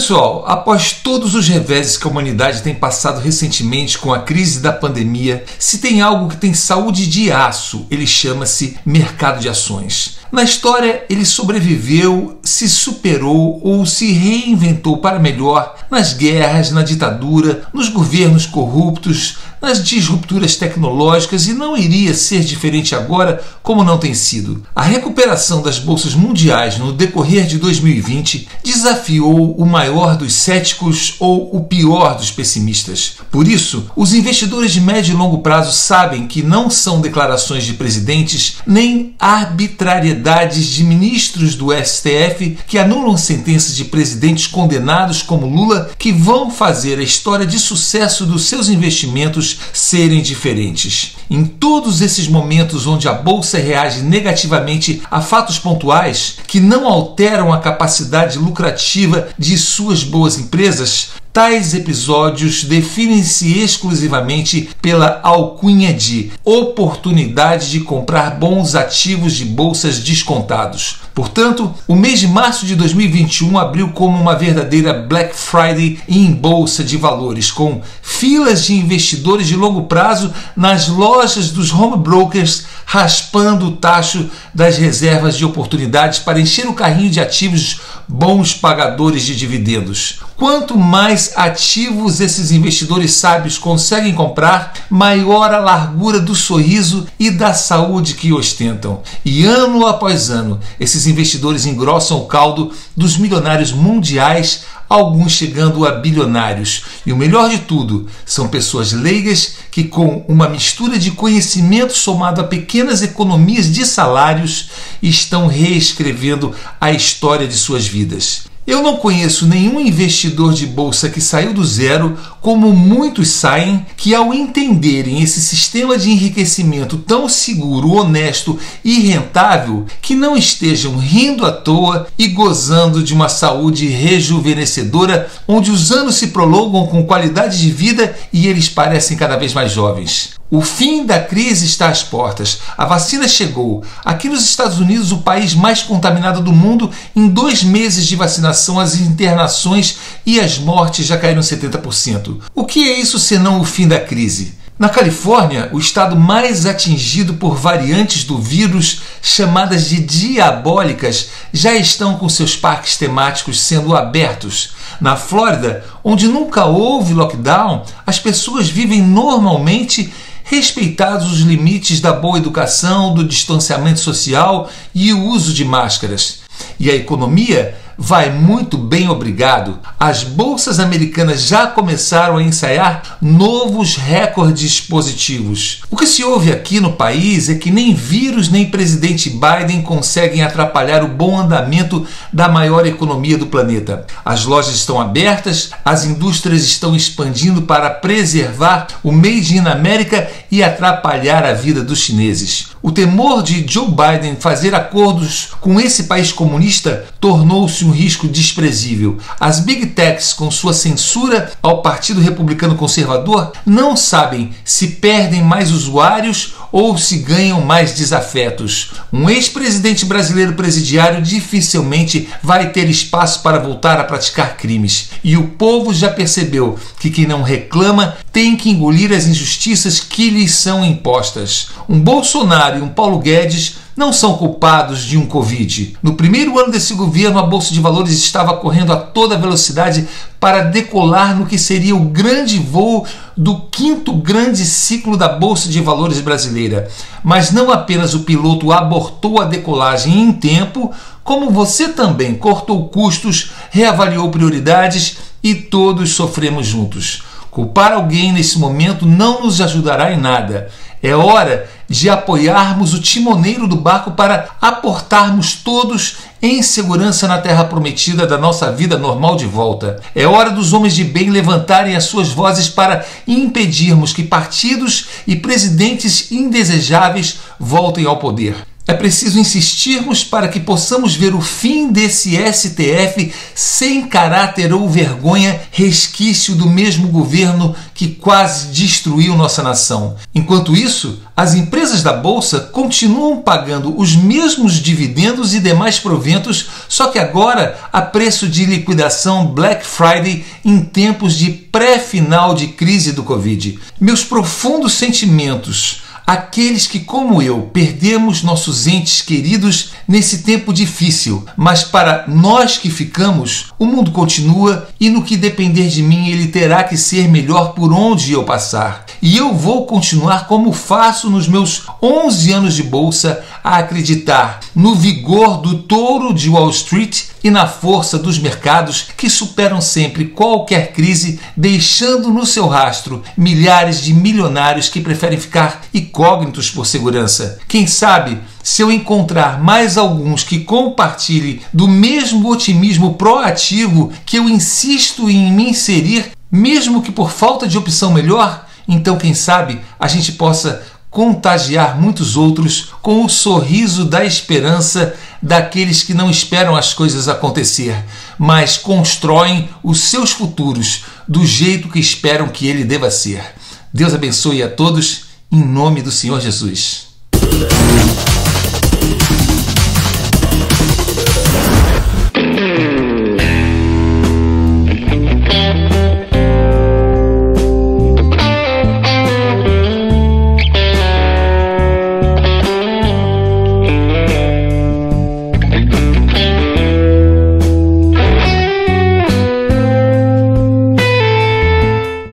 Pessoal, após todos os reveses que a humanidade tem passado recentemente com a crise da pandemia, se tem algo que tem saúde de aço, ele chama-se mercado de ações. Na história, ele sobreviveu, se superou ou se reinventou para melhor nas guerras, na ditadura, nos governos corruptos, nas disrupturas tecnológicas e não iria ser diferente agora, como não tem sido. A recuperação das bolsas mundiais no decorrer de 2020 desafiou o maior dos céticos ou o pior dos pessimistas. Por isso, os investidores de médio e longo prazo sabem que não são declarações de presidentes nem de ministros do STF que anulam sentenças de presidentes condenados como Lula que vão fazer a história de sucesso dos seus investimentos serem diferentes. Em todos esses momentos onde a bolsa reage negativamente a fatos pontuais que não alteram a capacidade lucrativa de suas boas empresas, Tais episódios definem-se exclusivamente pela alcunha de oportunidade de comprar bons ativos de bolsas descontados. Portanto, o mês de março de 2021 abriu como uma verdadeira Black Friday em bolsa de valores, com filas de investidores de longo prazo nas lojas dos home brokers raspando o tacho das reservas de oportunidades para encher o carrinho de ativos bons pagadores de dividendos. Quanto mais ativos esses investidores sábios conseguem comprar, maior a largura do sorriso e da saúde que ostentam. E ano após ano, esses investidores engrossam o caldo dos milionários mundiais alguns chegando a bilionários. E o melhor de tudo, são pessoas leigas que, com uma mistura de conhecimento somado a pequenas economias de salários, estão reescrevendo a história de suas vidas. Eu não conheço nenhum investidor de bolsa que saiu do zero, como muitos saem, que ao entenderem esse sistema de enriquecimento tão seguro, honesto e rentável, que não estejam rindo à toa e gozando de uma saúde rejuvenescedora, onde os anos se prolongam com qualidade de vida e eles parecem cada vez mais jovens. O fim da crise está às portas. A vacina chegou. Aqui nos Estados Unidos, o país mais contaminado do mundo, em dois meses de vacinação, as internações e as mortes já caíram 70%. O que é isso senão o fim da crise? Na Califórnia, o estado mais atingido por variantes do vírus, chamadas de diabólicas, já estão com seus parques temáticos sendo abertos. Na Flórida, onde nunca houve lockdown, as pessoas vivem normalmente respeitados os limites da boa educação, do distanciamento social e o uso de máscaras. E a economia vai muito bem, obrigado. As bolsas americanas já começaram a ensaiar novos recordes positivos. O que se ouve aqui no país é que nem vírus nem presidente Biden conseguem atrapalhar o bom andamento da maior economia do planeta. As lojas estão abertas, as indústrias estão expandindo para preservar o Made in America e atrapalhar a vida dos chineses. O temor de Joe Biden fazer acordos com esse país comunista tornou-se um risco desprezível. As big techs, com sua censura ao Partido Republicano Conservador, não sabem se perdem mais usuários ou se ganham mais desafetos. Um ex-presidente brasileiro presidiário dificilmente vai ter espaço para voltar a praticar crimes. E o povo já percebeu que quem não reclama tem que engolir as injustiças que lhes são impostas. Um Bolsonaro e um Paulo Guedes não são culpados de um Covid. No primeiro ano desse governo, a Bolsa de Valores estava correndo a toda velocidade para decolar no que seria o grande voo do quinto grande ciclo da Bolsa de Valores brasileira. Mas não apenas o piloto abortou a decolagem em tempo, como você também cortou custos, reavaliou prioridades e todos sofremos juntos. Culpar alguém nesse momento não nos ajudará em nada. É hora de apoiarmos o timoneiro do barco para aportarmos todos em segurança na terra prometida da nossa vida normal de volta. É hora dos homens de bem levantarem as suas vozes para impedirmos que partidos e presidentes indesejáveis voltem ao poder. É preciso insistirmos para que possamos ver o fim desse STF sem caráter ou vergonha, resquício do mesmo governo que quase destruiu nossa nação. Enquanto isso, as empresas da bolsa continuam pagando os mesmos dividendos e demais proventos, só que agora a preço de liquidação Black Friday em tempos de pré-final de crise do Covid. Meus profundos sentimentos aqueles que, como eu, perdemos nossos entes queridos nesse tempo difícil, mas para nós que ficamos, o mundo continua e no que depender de mim, ele terá que ser melhor por onde eu passar. E eu vou continuar como faço nos meus 11 anos de bolsa a acreditar no vigor do touro de Wall Street e na força dos mercados que superam sempre qualquer crise, deixando no seu rastro milhares de milionários que preferem ficar incógnitos por segurança. Quem sabe se eu encontrar mais alguns que compartilhem do mesmo otimismo proativo que eu insisto em me inserir, mesmo que por falta de opção melhor, então quem sabe a gente possa contagiar muitos outros com o sorriso da esperança daqueles que não esperam as coisas acontecer, mas constroem os seus futuros do jeito que esperam que ele deva ser. Deus abençoe a todos em nome do Senhor Jesus.